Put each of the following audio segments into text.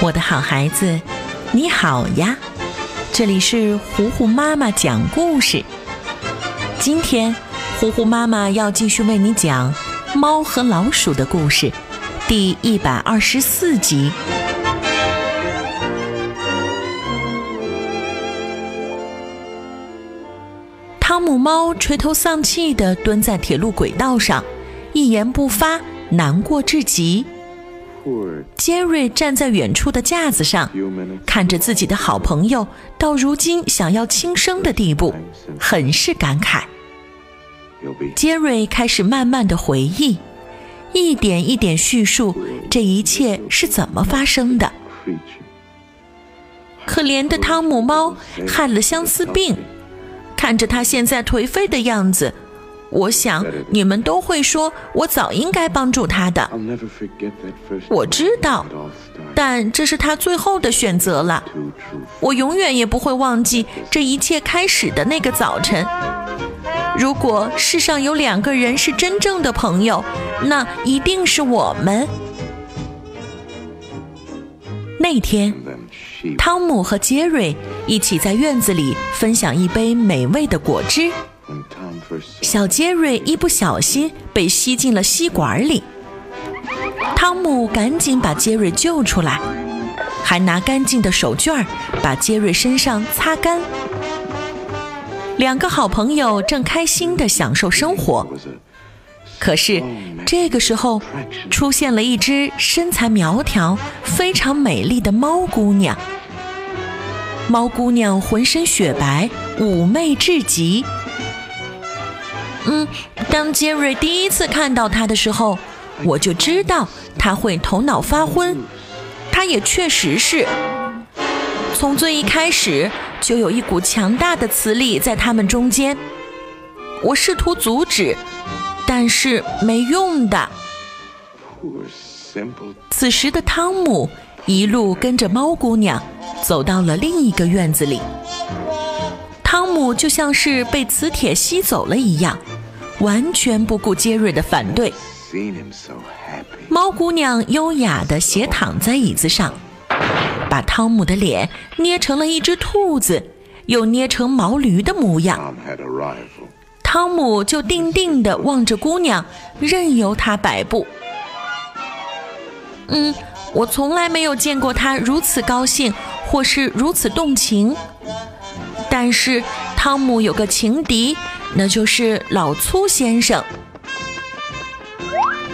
我的好孩子，你好呀！这里是糊糊妈妈讲故事。今天，糊糊妈妈要继续为你讲《猫和老鼠》的故事，第一百二十四集。汤姆猫垂头丧气地蹲在铁路轨道上，一言不发，难过至极。杰瑞站在远处的架子上，看着自己的好朋友到如今想要轻生的地步，很是感慨。杰瑞开始慢慢的回忆，一点一点叙述这一切是怎么发生的。可怜的汤姆猫害了相思病，看着他现在颓废的样子。我想你们都会说，我早应该帮助他的。我知道，但这是他最后的选择了。我永远也不会忘记这一切开始的那个早晨。如果世上有两个人是真正的朋友，那一定是我们。那天，汤姆和杰瑞一起在院子里分享一杯美味的果汁。小杰瑞一不小心被吸进了吸管里，汤姆赶紧把杰瑞救出来，还拿干净的手绢把杰瑞身上擦干。两个好朋友正开心地享受生活，可是这个时候出现了一只身材苗条、非常美丽的猫姑娘。猫姑娘浑身雪白，妩媚至极。嗯，当杰瑞第一次看到他的时候，我就知道他会头脑发昏。他也确实是，从最一开始就有一股强大的磁力在他们中间。我试图阻止，但是没用的。此时的汤姆一路跟着猫姑娘走到了另一个院子里。汤姆就像是被磁铁吸走了一样。完全不顾杰瑞的反对，猫姑娘优雅地斜躺在椅子上，把汤姆的脸捏成了一只兔子，又捏成毛驴的模样。汤姆就定定地望着姑娘，任由她摆布。嗯，我从来没有见过她如此高兴，或是如此动情。但是汤姆有个情敌。那就是老粗先生。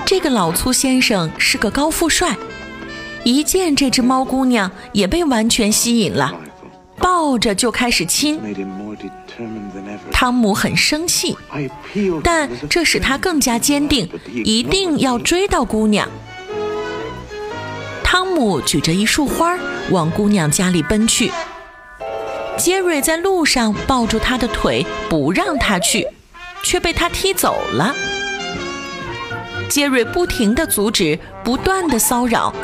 这个老粗先生是个高富帅，一见这只猫姑娘也被完全吸引了，抱着就开始亲。汤姆很生气，但这使他更加坚定，一定要追到姑娘。汤姆举着一束花往姑娘家里奔去。杰瑞在路上抱住他的腿，不让他去，却被他踢走了。杰瑞不停地阻止，不断地骚扰，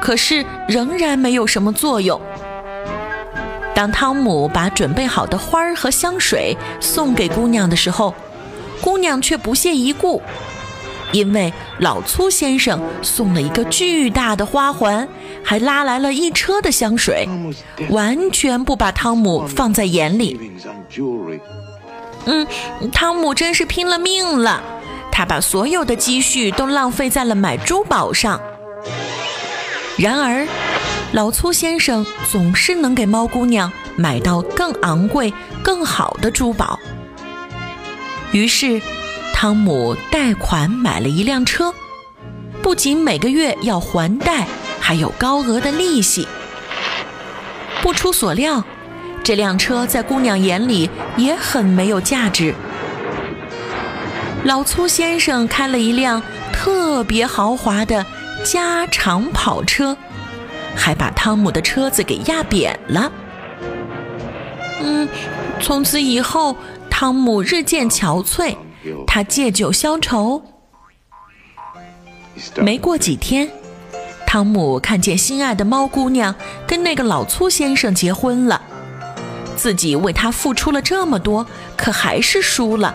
可是仍然没有什么作用。当汤姆把准备好的花儿和香水送给姑娘的时候，姑娘却不屑一顾。因为老粗先生送了一个巨大的花环，还拉来了一车的香水，完全不把汤姆放在眼里。嗯，汤姆真是拼了命了，他把所有的积蓄都浪费在了买珠宝上。然而，老粗先生总是能给猫姑娘买到更昂贵、更好的珠宝。于是。汤姆贷款买了一辆车，不仅每个月要还贷，还有高额的利息。不出所料，这辆车在姑娘眼里也很没有价值。老粗先生开了一辆特别豪华的加长跑车，还把汤姆的车子给压扁了。嗯，从此以后，汤姆日渐憔悴。他借酒消愁。没过几天，汤姆看见心爱的猫姑娘跟那个老粗先生结婚了，自己为他付出了这么多，可还是输了。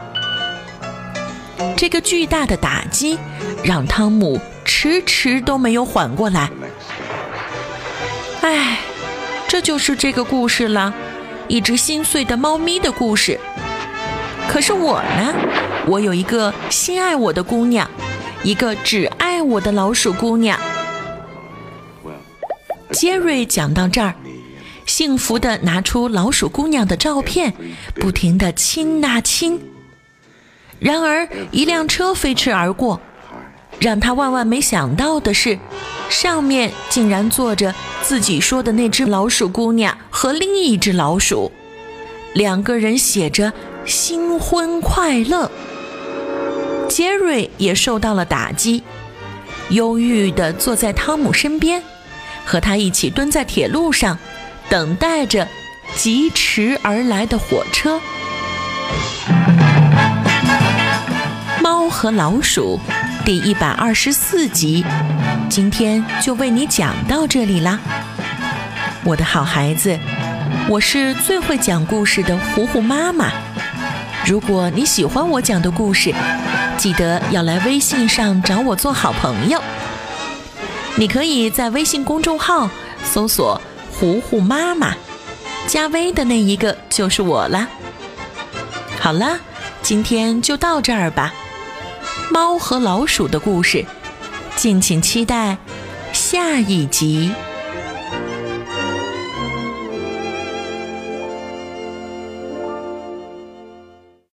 这个巨大的打击让汤姆迟迟都没有缓过来。唉，这就是这个故事了，一只心碎的猫咪的故事。可是我呢，我有一个心爱我的姑娘，一个只爱我的老鼠姑娘。杰瑞讲到这儿，幸福地拿出老鼠姑娘的照片，不停地亲呐亲。然而，一辆车飞驰而过，让他万万没想到的是，上面竟然坐着自己说的那只老鼠姑娘和另一只老鼠，两个人写着“新婚快乐”。杰瑞也受到了打击，忧郁地坐在汤姆身边，和他一起蹲在铁路上，等待着疾驰而来的火车。猫和老鼠，第一百二十四集，今天就为你讲到这里啦，我的好孩子，我是最会讲故事的糊糊妈妈。如果你喜欢我讲的故事，记得要来微信上找我做好朋友。你可以在微信公众号搜索“糊糊妈妈”，加微的那一个就是我啦。好了，今天就到这儿吧。猫和老鼠的故事，敬请期待下一集。